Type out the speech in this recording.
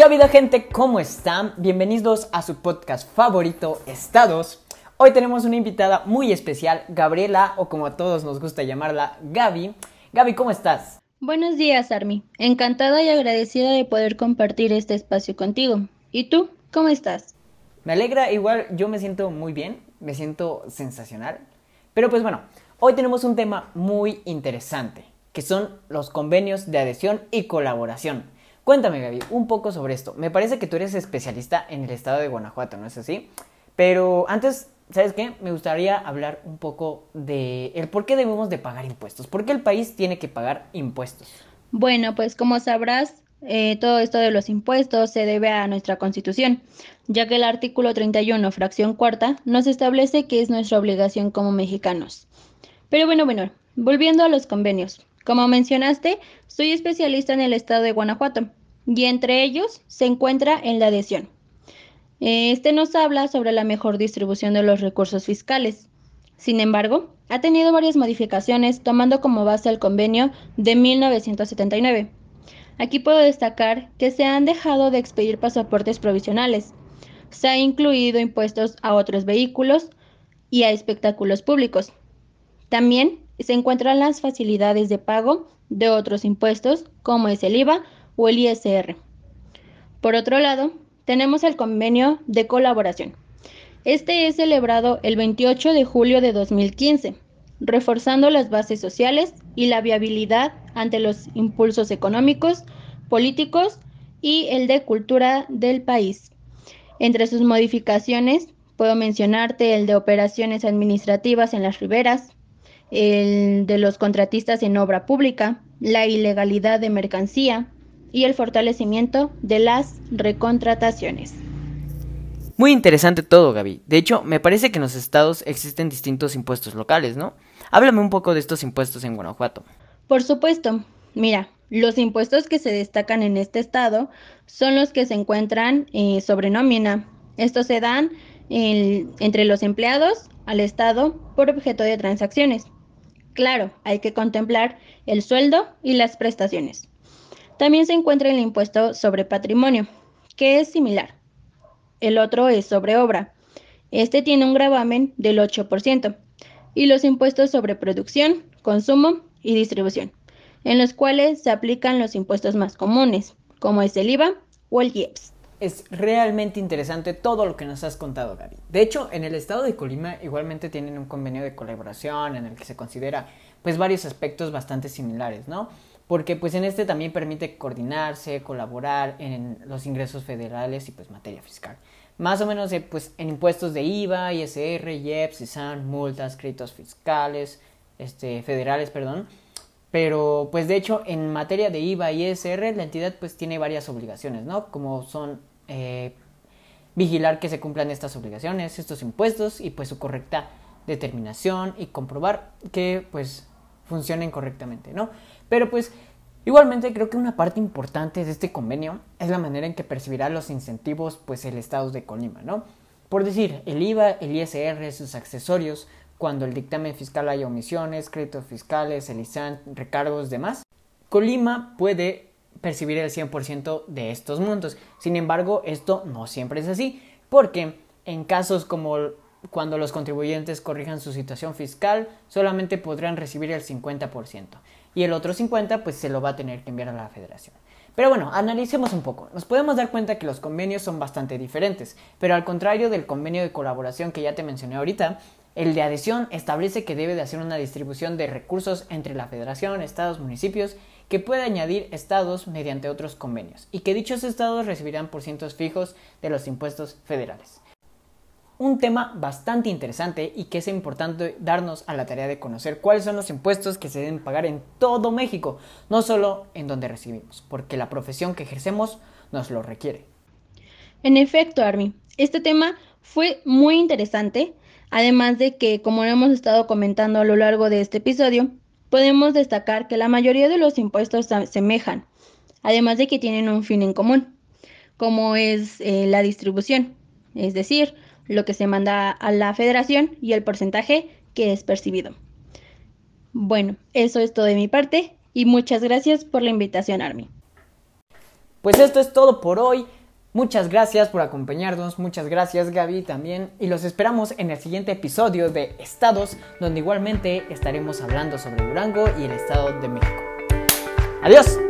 ¿Qué ha habido gente? ¿Cómo están? Bienvenidos a su podcast favorito, Estados. Hoy tenemos una invitada muy especial, Gabriela, o como a todos nos gusta llamarla, Gaby. Gaby, ¿cómo estás? Buenos días, Armi. Encantada y agradecida de poder compartir este espacio contigo. ¿Y tú? ¿Cómo estás? Me alegra, igual yo me siento muy bien, me siento sensacional. Pero pues bueno, hoy tenemos un tema muy interesante, que son los convenios de adhesión y colaboración. Cuéntame, Gaby, un poco sobre esto. Me parece que tú eres especialista en el estado de Guanajuato, ¿no es así? Pero antes, ¿sabes qué? Me gustaría hablar un poco de el por qué debemos de pagar impuestos. ¿Por qué el país tiene que pagar impuestos? Bueno, pues como sabrás, eh, todo esto de los impuestos se debe a nuestra Constitución, ya que el artículo 31, fracción cuarta, nos establece que es nuestra obligación como mexicanos. Pero bueno, bueno, volviendo a los convenios. Como mencionaste, soy especialista en el estado de Guanajuato y entre ellos se encuentra en la adhesión. Este nos habla sobre la mejor distribución de los recursos fiscales. Sin embargo, ha tenido varias modificaciones tomando como base el convenio de 1979. Aquí puedo destacar que se han dejado de expedir pasaportes provisionales. Se ha incluido impuestos a otros vehículos y a espectáculos públicos. También se encuentran las facilidades de pago de otros impuestos como es el IVA o el ISR. Por otro lado, tenemos el convenio de colaboración. Este es celebrado el 28 de julio de 2015, reforzando las bases sociales y la viabilidad ante los impulsos económicos, políticos y el de cultura del país. Entre sus modificaciones, puedo mencionarte el de operaciones administrativas en las riberas, el de los contratistas en obra pública, la ilegalidad de mercancía y el fortalecimiento de las recontrataciones. Muy interesante todo, Gaby. De hecho, me parece que en los estados existen distintos impuestos locales, ¿no? Háblame un poco de estos impuestos en Guanajuato. Por supuesto. Mira, los impuestos que se destacan en este estado son los que se encuentran eh, sobre nómina. Estos se dan entre los empleados al Estado por objeto de transacciones. Claro, hay que contemplar el sueldo y las prestaciones. También se encuentra el impuesto sobre patrimonio, que es similar. El otro es sobre obra. Este tiene un gravamen del 8%. Y los impuestos sobre producción, consumo y distribución, en los cuales se aplican los impuestos más comunes, como es el IVA o el IEPS. Es realmente interesante todo lo que nos has contado, Gaby. De hecho, en el estado de Colima igualmente tienen un convenio de colaboración en el que se considera pues varios aspectos bastante similares, ¿no? Porque pues en este también permite coordinarse, colaborar en los ingresos federales y pues materia fiscal. Más o menos eh, pues en impuestos de IVA, ISR, IEPS, ISAN, multas, créditos fiscales, este, federales, perdón. Pero pues de hecho en materia de IVA y ISR la entidad pues tiene varias obligaciones, ¿no? Como son eh, vigilar que se cumplan estas obligaciones, estos impuestos y pues su correcta determinación y comprobar que pues funcionen correctamente, ¿no? Pero pues igualmente creo que una parte importante de este convenio es la manera en que percibirá los incentivos pues el Estado de Colima, ¿no? Por decir, el IVA, el ISR, sus accesorios, cuando el dictamen fiscal haya omisiones, créditos fiscales, el ISAN, recargos, demás, Colima puede percibir el 100% de estos montos. Sin embargo, esto no siempre es así, porque en casos como cuando los contribuyentes corrijan su situación fiscal, solamente podrán recibir el 50% y el otro 50% pues se lo va a tener que enviar a la federación. Pero bueno, analicemos un poco. Nos podemos dar cuenta que los convenios son bastante diferentes, pero al contrario del convenio de colaboración que ya te mencioné ahorita, el de adhesión establece que debe de hacer una distribución de recursos entre la federación, estados, municipios que puede añadir estados mediante otros convenios y que dichos estados recibirán por cientos fijos de los impuestos federales. Un tema bastante interesante y que es importante darnos a la tarea de conocer cuáles son los impuestos que se deben pagar en todo México, no solo en donde recibimos, porque la profesión que ejercemos nos lo requiere. En efecto, Armi, este tema fue muy interesante, además de que, como hemos estado comentando a lo largo de este episodio, podemos destacar que la mayoría de los impuestos se asemejan, además de que tienen un fin en común, como es eh, la distribución, es decir, lo que se manda a la federación y el porcentaje que es percibido. Bueno, eso es todo de mi parte y muchas gracias por la invitación, Armi. Pues esto es todo por hoy. Muchas gracias por acompañarnos, muchas gracias Gaby también y los esperamos en el siguiente episodio de Estados donde igualmente estaremos hablando sobre Durango y el Estado de México. Adiós.